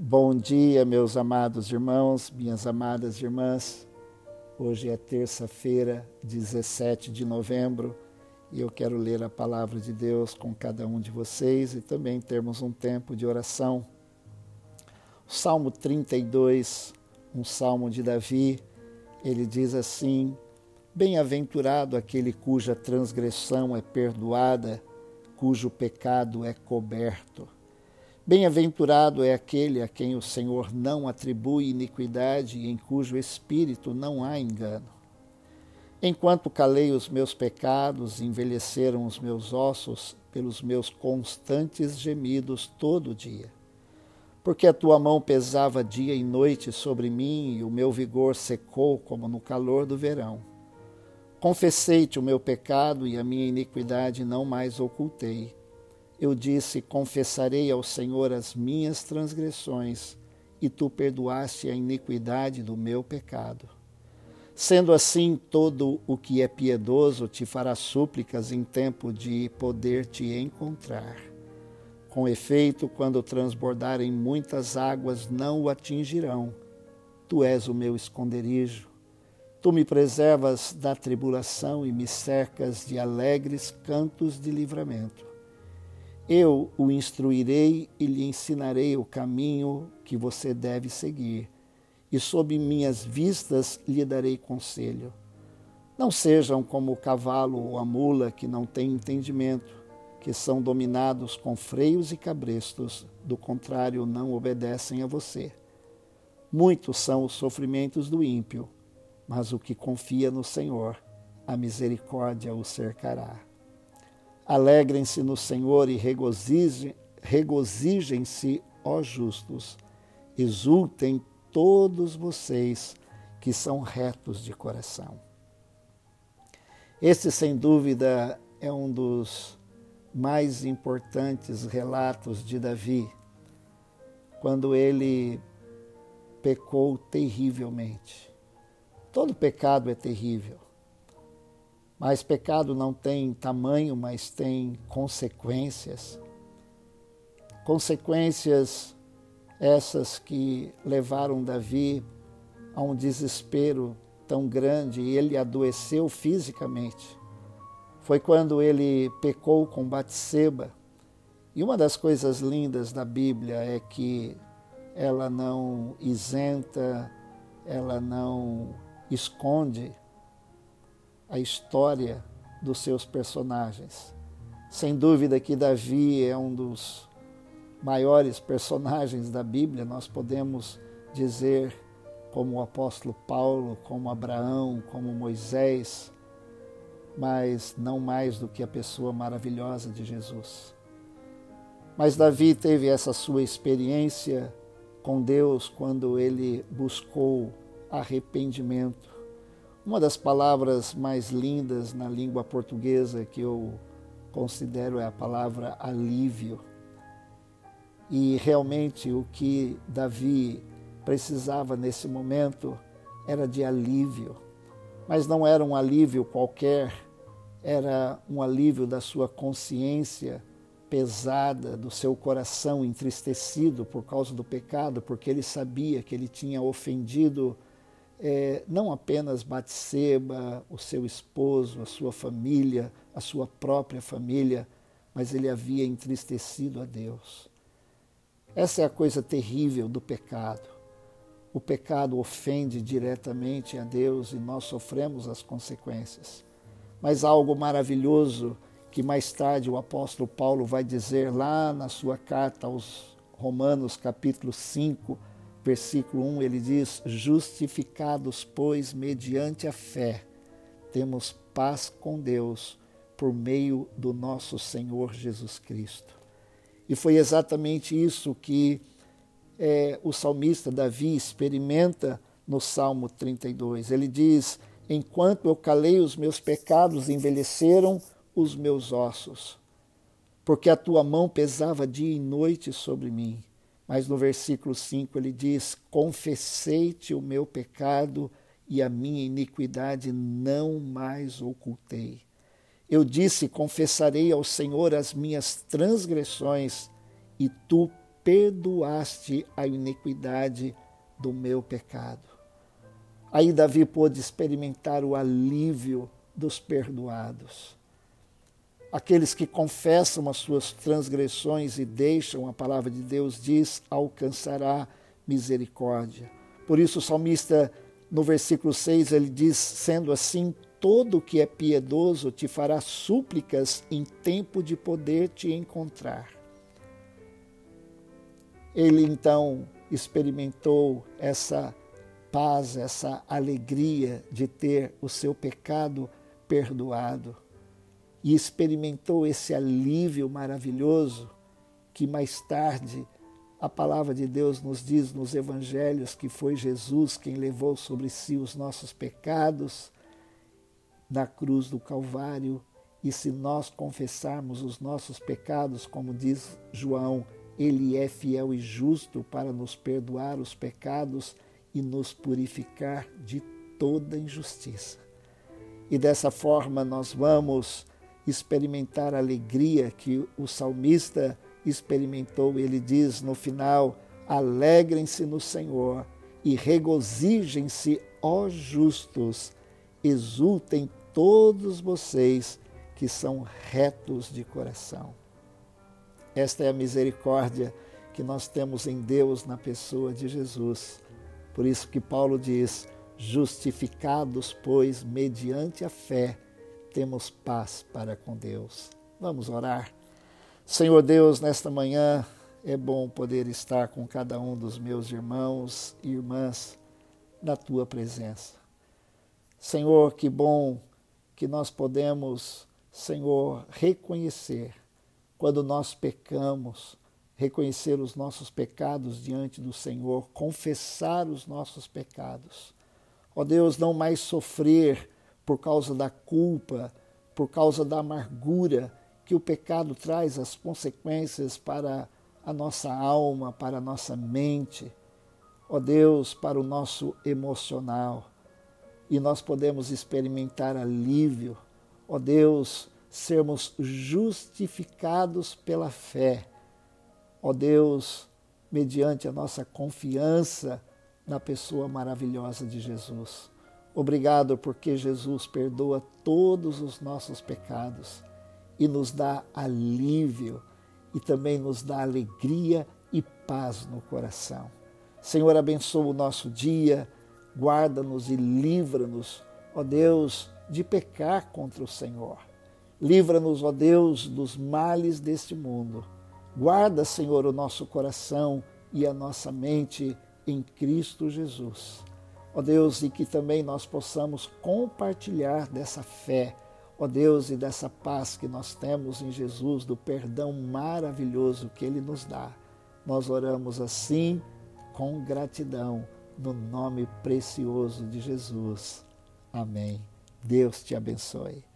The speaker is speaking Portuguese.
Bom dia, meus amados irmãos, minhas amadas irmãs. Hoje é terça-feira, 17 de novembro, e eu quero ler a palavra de Deus com cada um de vocês e também termos um tempo de oração. Salmo 32, um salmo de Davi, ele diz assim: Bem-aventurado aquele cuja transgressão é perdoada, cujo pecado é coberto. Bem-aventurado é aquele a quem o Senhor não atribui iniquidade e em cujo espírito não há engano. Enquanto calei os meus pecados, envelheceram os meus ossos pelos meus constantes gemidos todo dia. Porque a tua mão pesava dia e noite sobre mim e o meu vigor secou como no calor do verão. Confessei-te o meu pecado e a minha iniquidade não mais ocultei eu disse: Confessarei ao Senhor as minhas transgressões, e tu perdoaste a iniquidade do meu pecado. Sendo assim, todo o que é piedoso te fará súplicas em tempo de poder te encontrar. Com efeito, quando transbordarem muitas águas, não o atingirão. Tu és o meu esconderijo. Tu me preservas da tribulação e me cercas de alegres cantos de livramento. Eu o instruirei e lhe ensinarei o caminho que você deve seguir, e sob minhas vistas lhe darei conselho. Não sejam como o cavalo ou a mula que não têm entendimento, que são dominados com freios e cabrestos, do contrário, não obedecem a você. Muitos são os sofrimentos do ímpio, mas o que confia no Senhor, a misericórdia o cercará. Alegrem-se no Senhor e regozijem-se, ó justos. Exultem todos vocês que são retos de coração. Este, sem dúvida, é um dos mais importantes relatos de Davi, quando ele pecou terrivelmente. Todo pecado é terrível. Mas pecado não tem tamanho, mas tem consequências. Consequências essas que levaram Davi a um desespero tão grande e ele adoeceu fisicamente. Foi quando ele pecou com Batseba. E uma das coisas lindas da Bíblia é que ela não isenta, ela não esconde a história dos seus personagens. Sem dúvida que Davi é um dos maiores personagens da Bíblia, nós podemos dizer, como o apóstolo Paulo, como Abraão, como Moisés, mas não mais do que a pessoa maravilhosa de Jesus. Mas Davi teve essa sua experiência com Deus quando ele buscou arrependimento uma das palavras mais lindas na língua portuguesa que eu considero é a palavra alívio. E realmente o que Davi precisava nesse momento era de alívio. Mas não era um alívio qualquer, era um alívio da sua consciência pesada, do seu coração entristecido por causa do pecado, porque ele sabia que ele tinha ofendido é, não apenas Batseba, o seu esposo, a sua família, a sua própria família, mas ele havia entristecido a Deus. Essa é a coisa terrível do pecado. O pecado ofende diretamente a Deus e nós sofremos as consequências. Mas algo maravilhoso que mais tarde o apóstolo Paulo vai dizer lá na sua carta aos Romanos, capítulo 5, versículo 1, ele diz: Justificados, pois, mediante a fé, temos paz com Deus por meio do nosso Senhor Jesus Cristo. E foi exatamente isso que é, o salmista Davi experimenta no Salmo 32. Ele diz: Enquanto eu calei os meus pecados, envelheceram os meus ossos, porque a tua mão pesava dia e noite sobre mim. Mas no versículo 5 ele diz: Confessei-te o meu pecado e a minha iniquidade não mais ocultei. Eu disse: Confessarei ao Senhor as minhas transgressões e tu perdoaste a iniquidade do meu pecado. Aí Davi pôde experimentar o alívio dos perdoados. Aqueles que confessam as suas transgressões e deixam a palavra de Deus diz alcançará misericórdia. Por isso o salmista no versículo 6 ele diz: sendo assim, todo que é piedoso te fará súplicas em tempo de poder te encontrar. Ele então experimentou essa paz, essa alegria de ter o seu pecado perdoado e experimentou esse alívio maravilhoso que mais tarde a palavra de Deus nos diz nos evangelhos que foi Jesus quem levou sobre si os nossos pecados na cruz do Calvário. E se nós confessarmos os nossos pecados, como diz João, ele é fiel e justo para nos perdoar os pecados e nos purificar de toda injustiça. E dessa forma nós vamos experimentar a alegria que o salmista experimentou. Ele diz no final: Alegrem-se no Senhor e regozijem-se, ó justos, exultem todos vocês que são retos de coração. Esta é a misericórdia que nós temos em Deus na pessoa de Jesus. Por isso que Paulo diz: justificados, pois, mediante a fé, temos paz para com Deus. Vamos orar. Senhor Deus, nesta manhã é bom poder estar com cada um dos meus irmãos e irmãs na tua presença. Senhor, que bom que nós podemos, Senhor, reconhecer quando nós pecamos, reconhecer os nossos pecados diante do Senhor, confessar os nossos pecados. Ó Deus, não mais sofrer por causa da culpa, por causa da amargura que o pecado traz as consequências para a nossa alma, para a nossa mente, ó Deus, para o nosso emocional. E nós podemos experimentar alívio, ó Deus, sermos justificados pela fé. Ó Deus, mediante a nossa confiança na pessoa maravilhosa de Jesus. Obrigado porque Jesus perdoa todos os nossos pecados e nos dá alívio e também nos dá alegria e paz no coração. Senhor, abençoa o nosso dia, guarda-nos e livra-nos, ó Deus, de pecar contra o Senhor. Livra-nos, ó Deus, dos males deste mundo. Guarda, Senhor, o nosso coração e a nossa mente em Cristo Jesus. Ó Deus, e que também nós possamos compartilhar dessa fé, ó Deus, e dessa paz que nós temos em Jesus, do perdão maravilhoso que Ele nos dá. Nós oramos assim, com gratidão, no nome precioso de Jesus. Amém. Deus te abençoe.